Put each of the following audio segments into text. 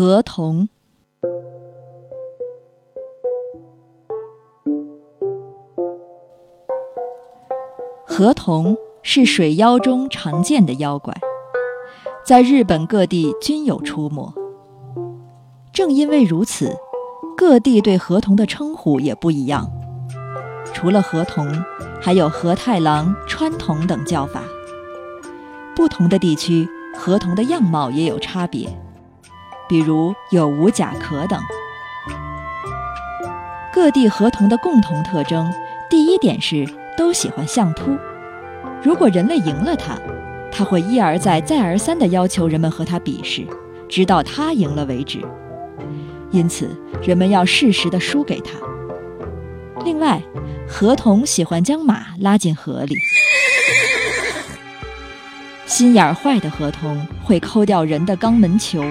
河童。河童是水妖中常见的妖怪，在日本各地均有出没。正因为如此，各地对河童的称呼也不一样。除了河童，还有河太郎、川童等叫法。不同的地区，河童的样貌也有差别，比如有无甲壳等。各地河童的共同特征，第一点是都喜欢相扑。如果人类赢了他，他会一而再、再而三地要求人们和他比试，直到他赢了为止。因此，人们要适时地输给他。另外，河童喜欢将马拉进河里。心眼坏的河童会抠掉人的肛门球。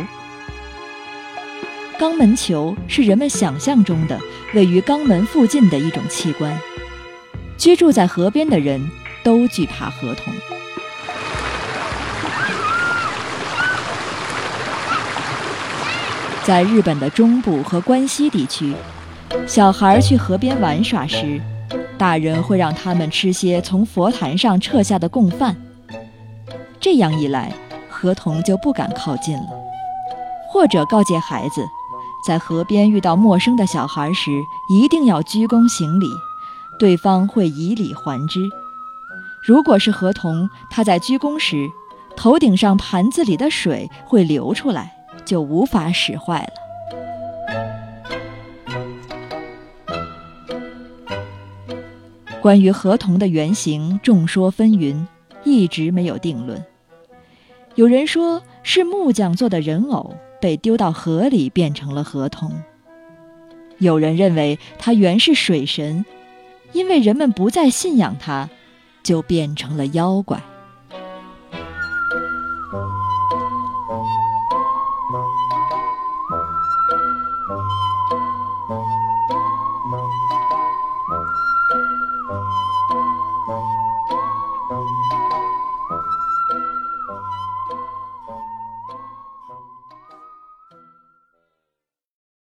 肛门球是人们想象中的位于肛门附近的一种器官。居住在河边的人都惧怕河童。在日本的中部和关西地区，小孩去河边玩耍时，大人会让他们吃些从佛坛上撤下的供饭。这样一来，河童就不敢靠近了。或者告诫孩子，在河边遇到陌生的小孩时，一定要鞠躬行礼，对方会以礼还之。如果是河童，他在鞠躬时，头顶上盘子里的水会流出来。就无法使坏了。关于河童的原型，众说纷纭，一直没有定论。有人说是木匠做的人偶被丢到河里变成了河童；有人认为他原是水神，因为人们不再信仰他，就变成了妖怪。